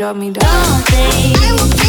This body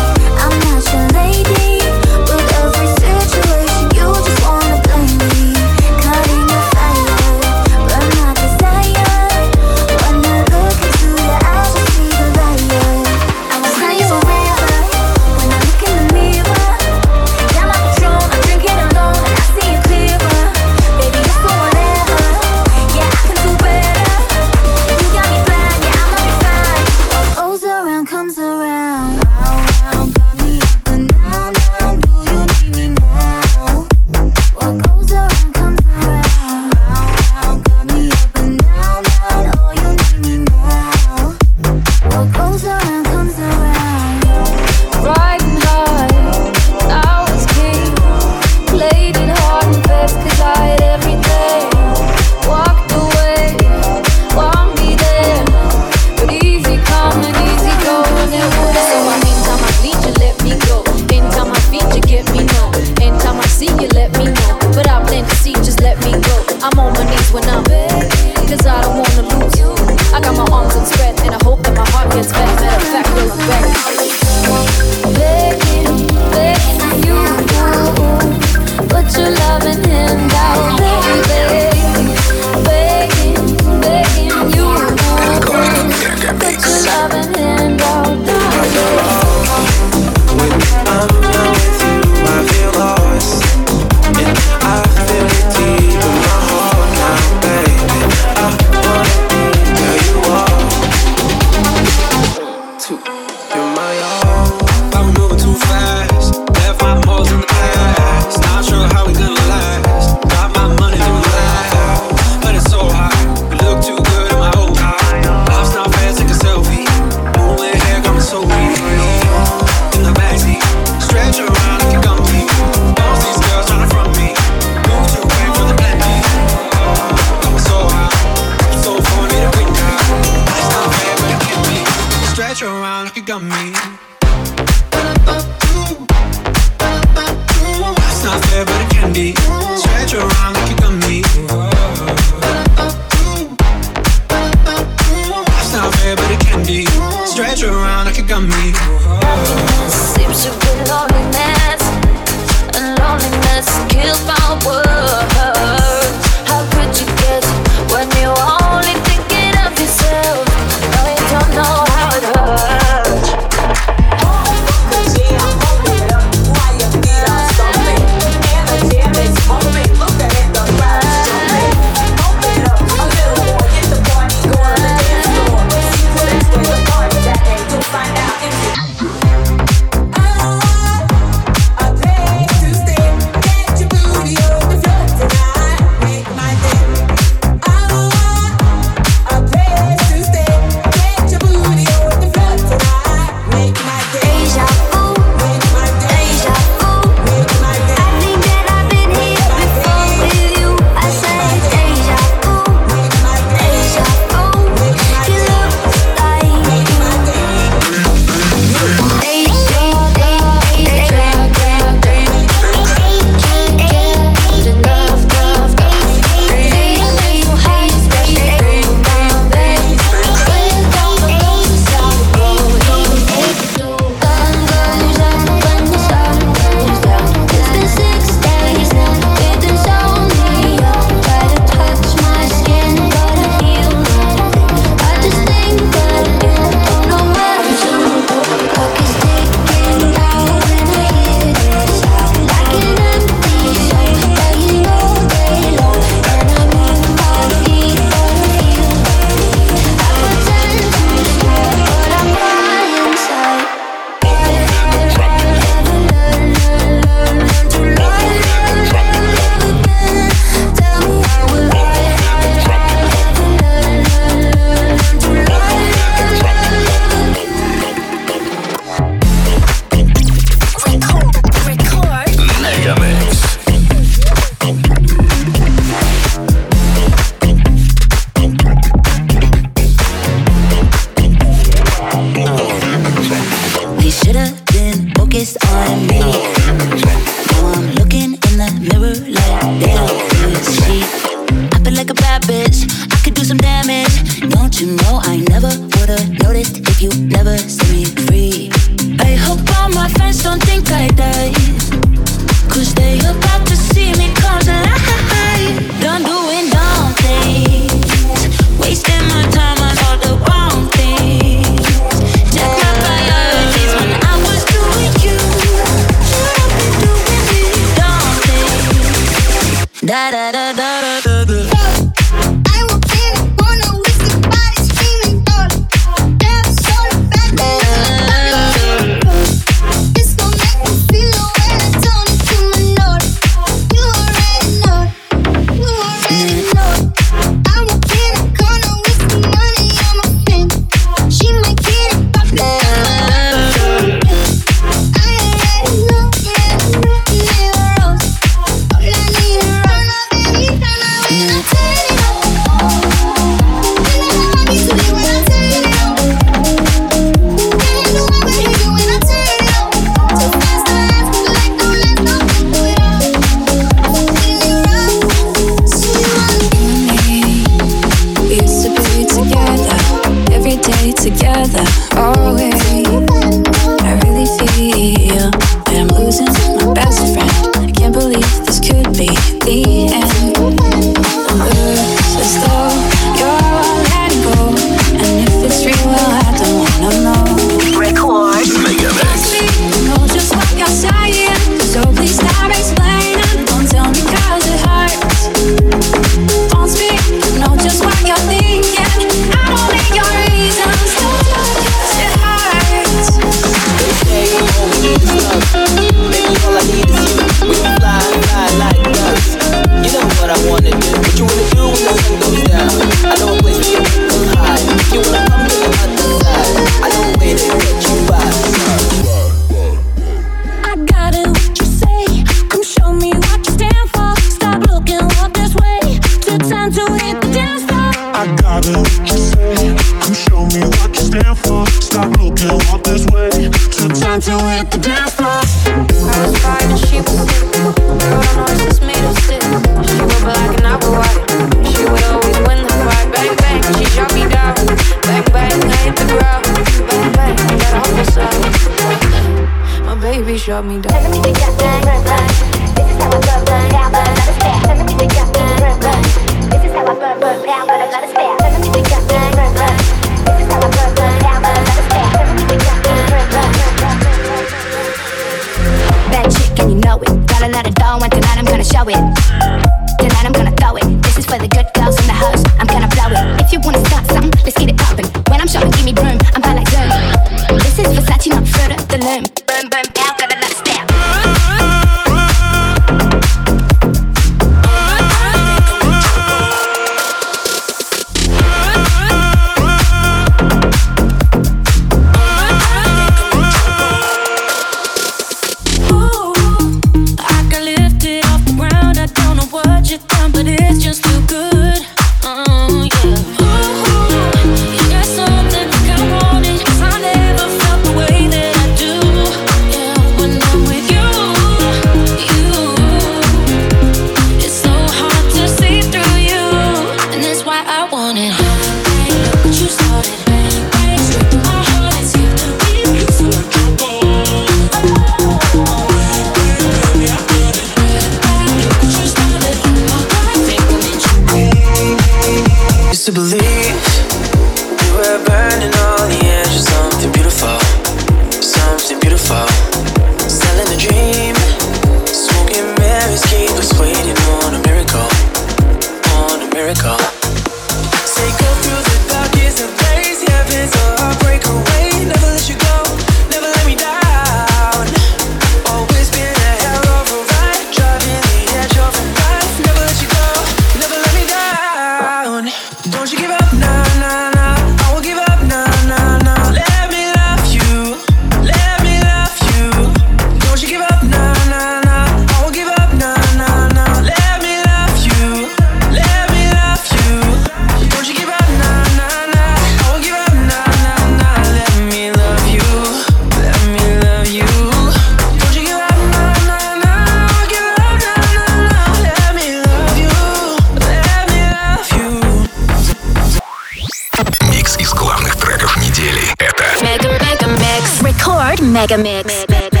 Mega Mix. Mega.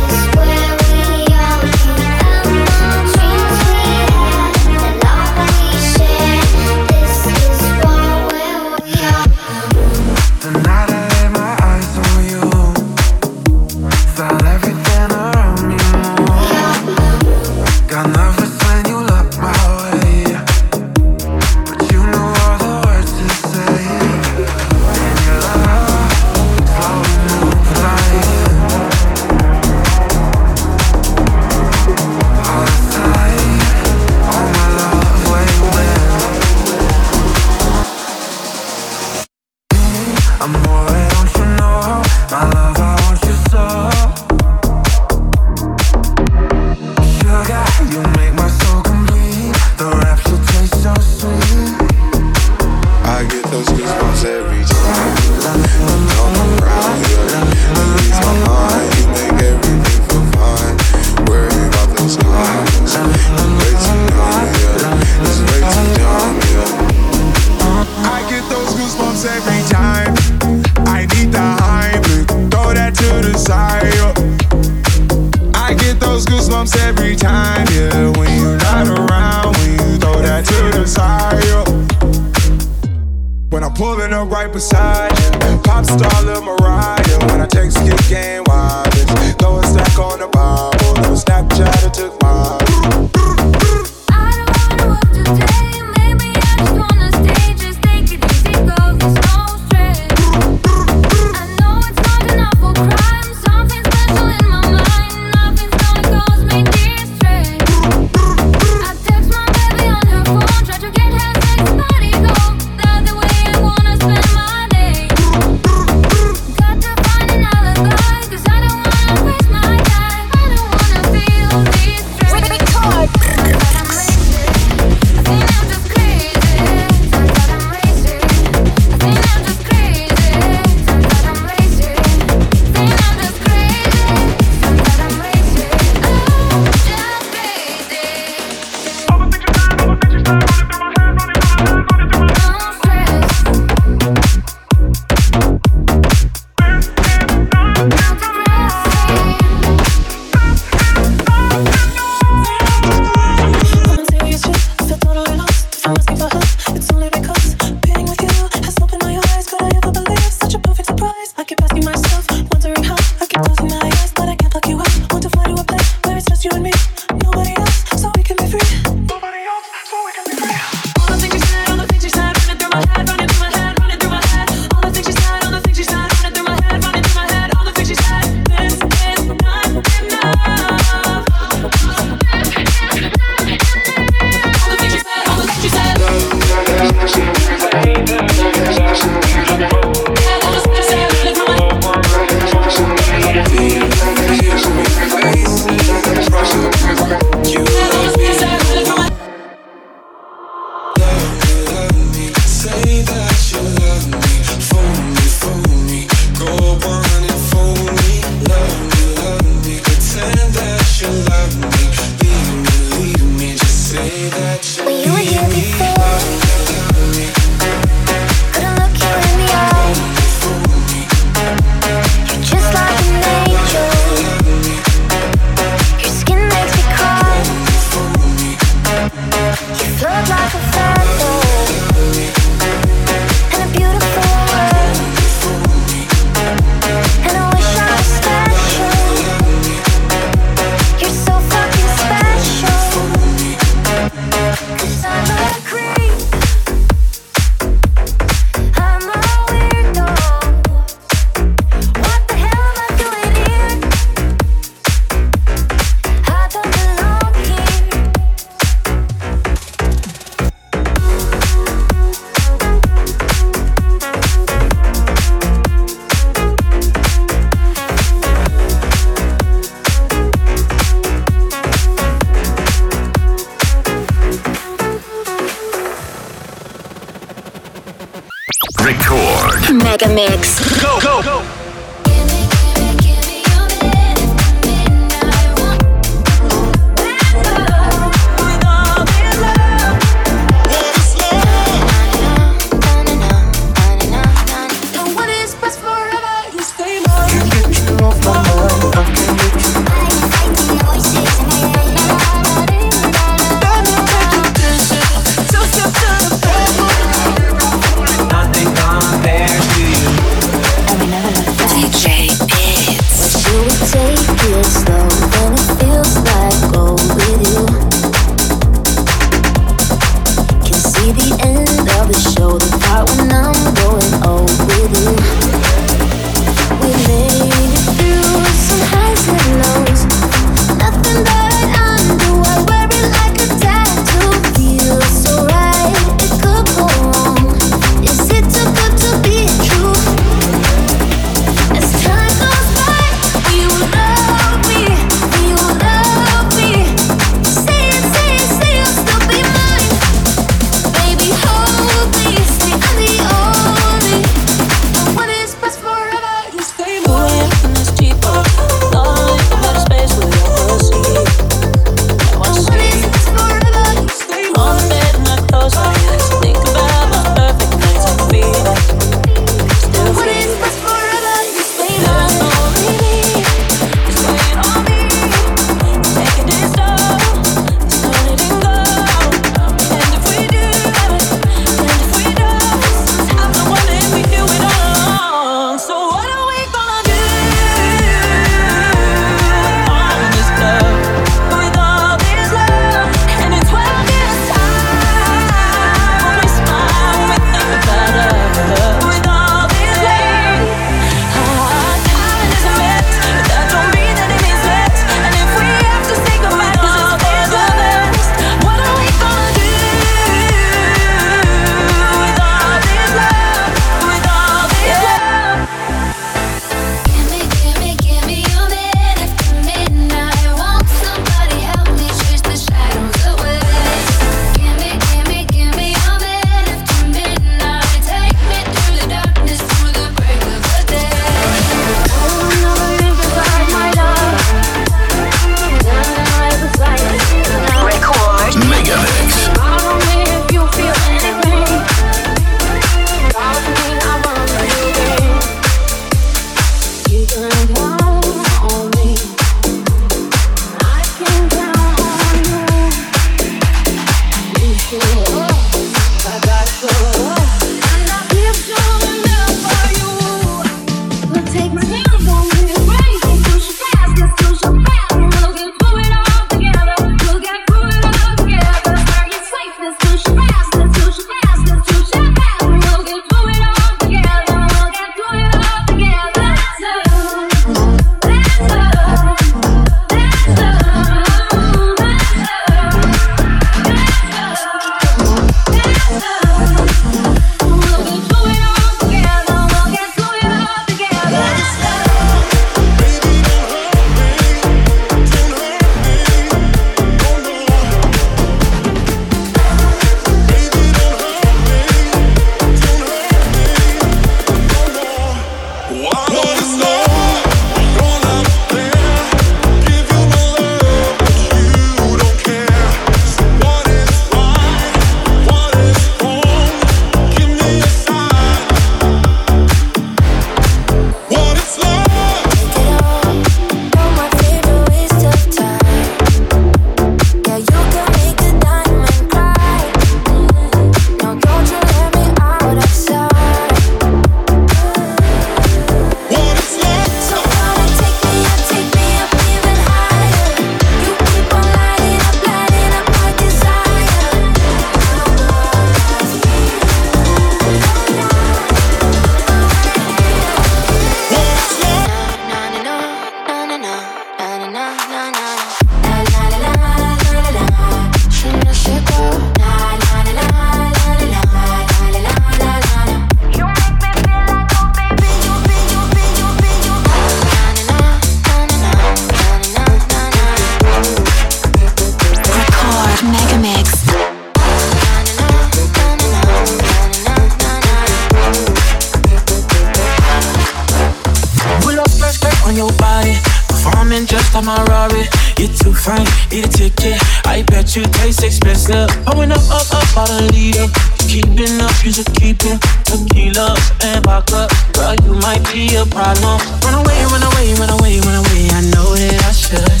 after my Rari. You're too fine, need a ticket. I bet you taste expensive. Pouring up, up, up, out a leader. Keeping up, you should keep it. Tequila and vodka, girl, you might be a problem. Run away, run away, run away, run away. I know that I should,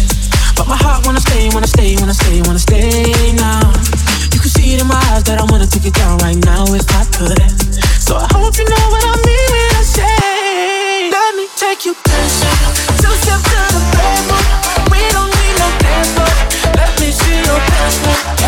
but my heart wanna stay, wanna stay, wanna stay, wanna stay now. You can see it in my eyes that I wanna take it down right now if I could. So I hope you know what I mean when I say, let me take you dancing step to the bedroom. We don't need no dance, floor. let me see your dance floor.